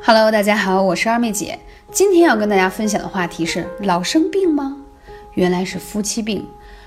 Hello，大家好，我是二妹姐。今天要跟大家分享的话题是老生病吗？原来是夫妻病。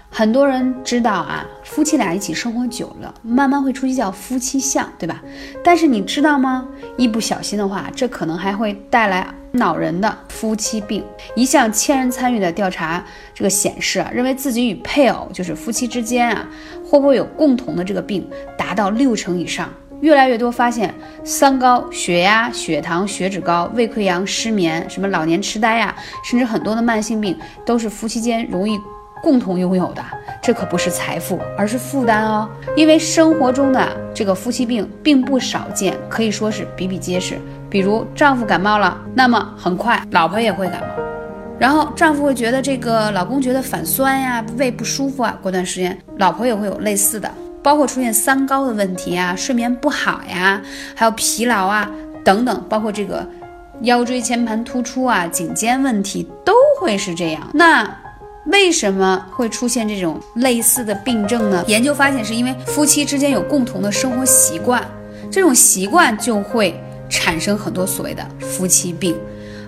很多人知道啊，夫妻俩一起生活久了，慢慢会出现叫夫妻相，对吧？但是你知道吗？一不小心的话，这可能还会带来恼人的夫妻病。一项千人参与的调查，这个显示啊，认为自己与配偶就是夫妻之间啊，会不会有共同的这个病，达到六成以上。越来越多发现，三高、血压、血糖、血脂高、胃溃疡、失眠，什么老年痴呆呀，甚至很多的慢性病，都是夫妻间容易。共同拥有的，这可不是财富，而是负担哦。因为生活中的这个夫妻病并不少见，可以说是比比皆是。比如丈夫感冒了，那么很快老婆也会感冒，然后丈夫会觉得这个老公觉得反酸呀，胃不舒服啊，过段时间老婆也会有类似的，包括出现三高的问题啊，睡眠不好呀，还有疲劳啊等等，包括这个腰椎间盘突出啊、颈肩问题都会是这样。那。为什么会出现这种类似的病症呢？研究发现，是因为夫妻之间有共同的生活习惯，这种习惯就会产生很多所谓的夫妻病，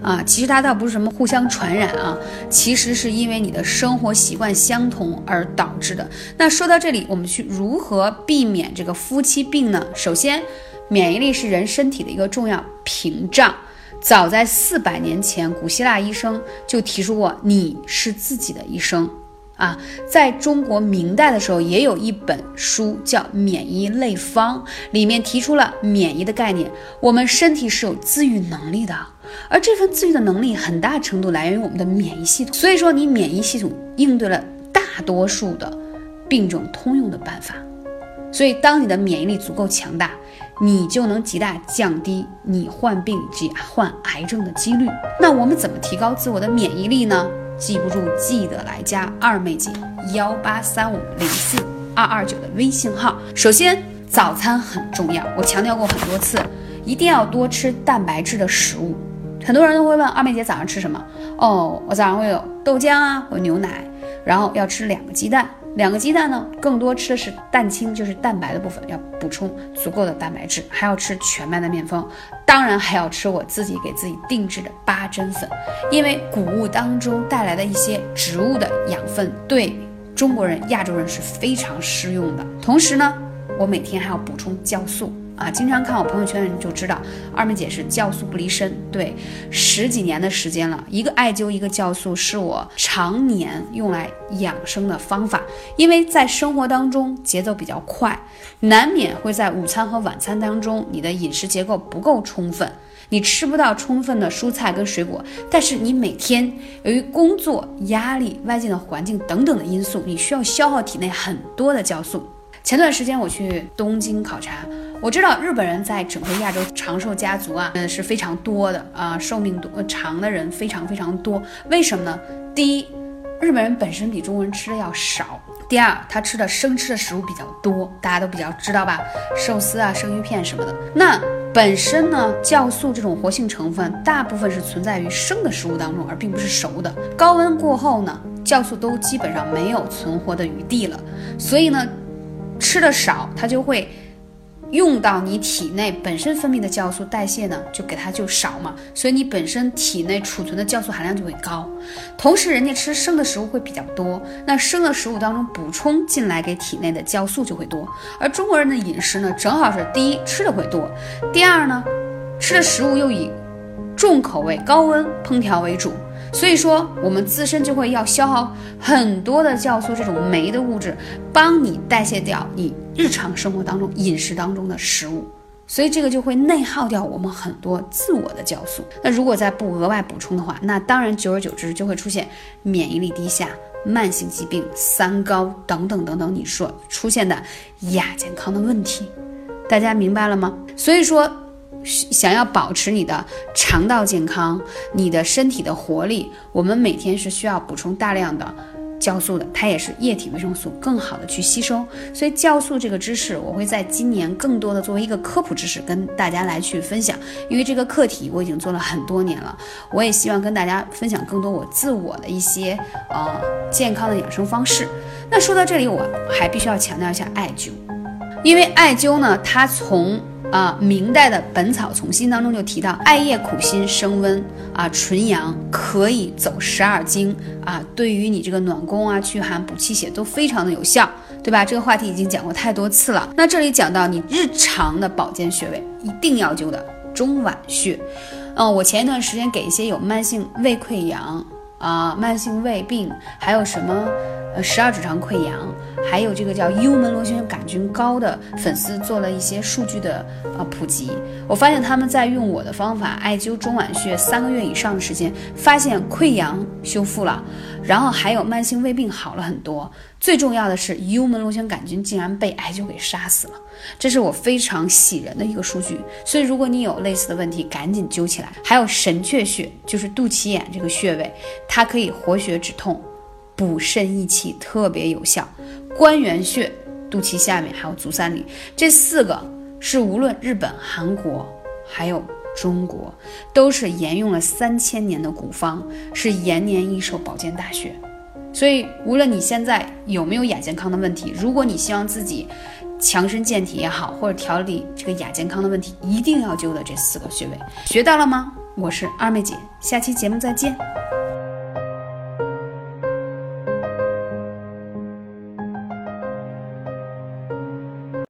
啊，其实它倒不是什么互相传染啊，其实是因为你的生活习惯相同而导致的。那说到这里，我们去如何避免这个夫妻病呢？首先，免疫力是人身体的一个重要屏障。早在四百年前，古希腊医生就提出过，你是自己的医生啊。在中国明代的时候，也有一本书叫《免疫类方》，里面提出了免疫的概念。我们身体是有自愈能力的，而这份自愈的能力很大程度来源于我们的免疫系统。所以说，你免疫系统应对了大多数的病种通用的办法。所以，当你的免疫力足够强大。你就能极大降低你患病及患癌症的几率。那我们怎么提高自我的免疫力呢？记不住，记得来加二妹姐幺八三五零四二二九的微信号。首先，早餐很重要，我强调过很多次，一定要。多吃蛋白质的食物。很多人都会问二妹姐早上吃什么？哦，我早上会有豆浆啊，我牛奶，然后要。吃两个鸡蛋。两个鸡蛋呢，更多吃的是蛋清，就是蛋白的部分，要补充足够的蛋白质，还要吃全麦的面包，当然还要吃我自己给自己定制的八珍粉，因为谷物当中带来的一些植物的养分，对中国人、亚洲人是非常适用的。同时呢，我每天还要补充酵素。啊，经常看我朋友圈的人就知道，二妹姐是酵素不离身。对，十几年的时间了，一个艾灸，一个酵素，是我常年用来养生的方法。因为在生活当中节奏比较快，难免会在午餐和晚餐当中，你的饮食结构不够充分，你吃不到充分的蔬菜跟水果。但是你每天由于工作压力、外界的环境等等的因素，你需要消耗体内很多的酵素。前段时间我去东京考察，我知道日本人在整个亚洲长寿家族啊，嗯是非常多的啊，寿命多长的人非常非常多。为什么呢？第一，日本人本身比中国人吃的要少；第二，他吃的生吃的食物比较多，大家都比较知道吧？寿司啊、生鱼片什么的。那本身呢，酵素这种活性成分大部分是存在于生的食物当中，而并不是熟的。高温过后呢，酵素都基本上没有存活的余地了，所以呢。吃的少，它就会用到你体内本身分泌的酵素代谢呢，就给它就少嘛，所以你本身体内储存的酵素含量就会高。同时，人家吃生的食物会比较多，那生的食物当中补充进来给体内的酵素就会多。而中国人的饮食呢，正好是第一吃的会多，第二呢，吃的食物又以重口味、高温烹调为主。所以说，我们自身就会要消耗很多的酵素这种酶的物质，帮你代谢掉你日常生活当中饮食当中的食物，所以这个就会内耗掉我们很多自我的酵素。那如果再不额外补充的话，那当然久而久之就会出现免疫力低下、慢性疾病、三高等等等等你说出现的亚健康的问题，大家明白了吗？所以说。想要保持你的肠道健康，你的身体的活力，我们每天是需要补充大量的酵素的，它也是液体维生素，更好的去吸收。所以酵素这个知识，我会在今年更多的作为一个科普知识跟大家来去分享。因为这个课题我已经做了很多年了，我也希望跟大家分享更多我自我的一些呃健康的养生方式。那说到这里，我还必须要强调一下艾灸，因为艾灸呢，它从啊，明代的《本草从心》当中就提到，艾叶苦辛升温啊，纯阳，可以走十二经啊，对于你这个暖宫啊、驱寒补气血都非常的有效，对吧？这个话题已经讲过太多次了。那这里讲到你日常的保健穴位，一定要灸的中脘穴。嗯，我前一段时间给一些有慢性胃溃疡啊、慢性胃病，还有什么呃十二指肠溃疡。还有这个叫幽门螺旋杆菌高的粉丝做了一些数据的呃普及，我发现他们在用我的方法艾灸中脘穴三个月以上的时间，发现溃疡修复了，然后还有慢性胃病好了很多。最重要的是幽门螺旋杆菌竟然被艾灸给杀死了，这是我非常喜人的一个数据。所以如果你有类似的问题，赶紧灸起来。还有神阙穴，就是肚脐眼这个穴位，它可以活血止痛。补肾益气特别有效，关元穴肚脐下面还有足三里，这四个是无论日本、韩国还有中国，都是沿用了三千年的古方，是延年益寿保健大穴。所以无论你现在有没有亚健康的问题，如果你希望自己强身健体也好，或者调理这个亚健康的问题，一定要灸的这四个穴位，学到了吗？我是二妹姐，下期节目再见。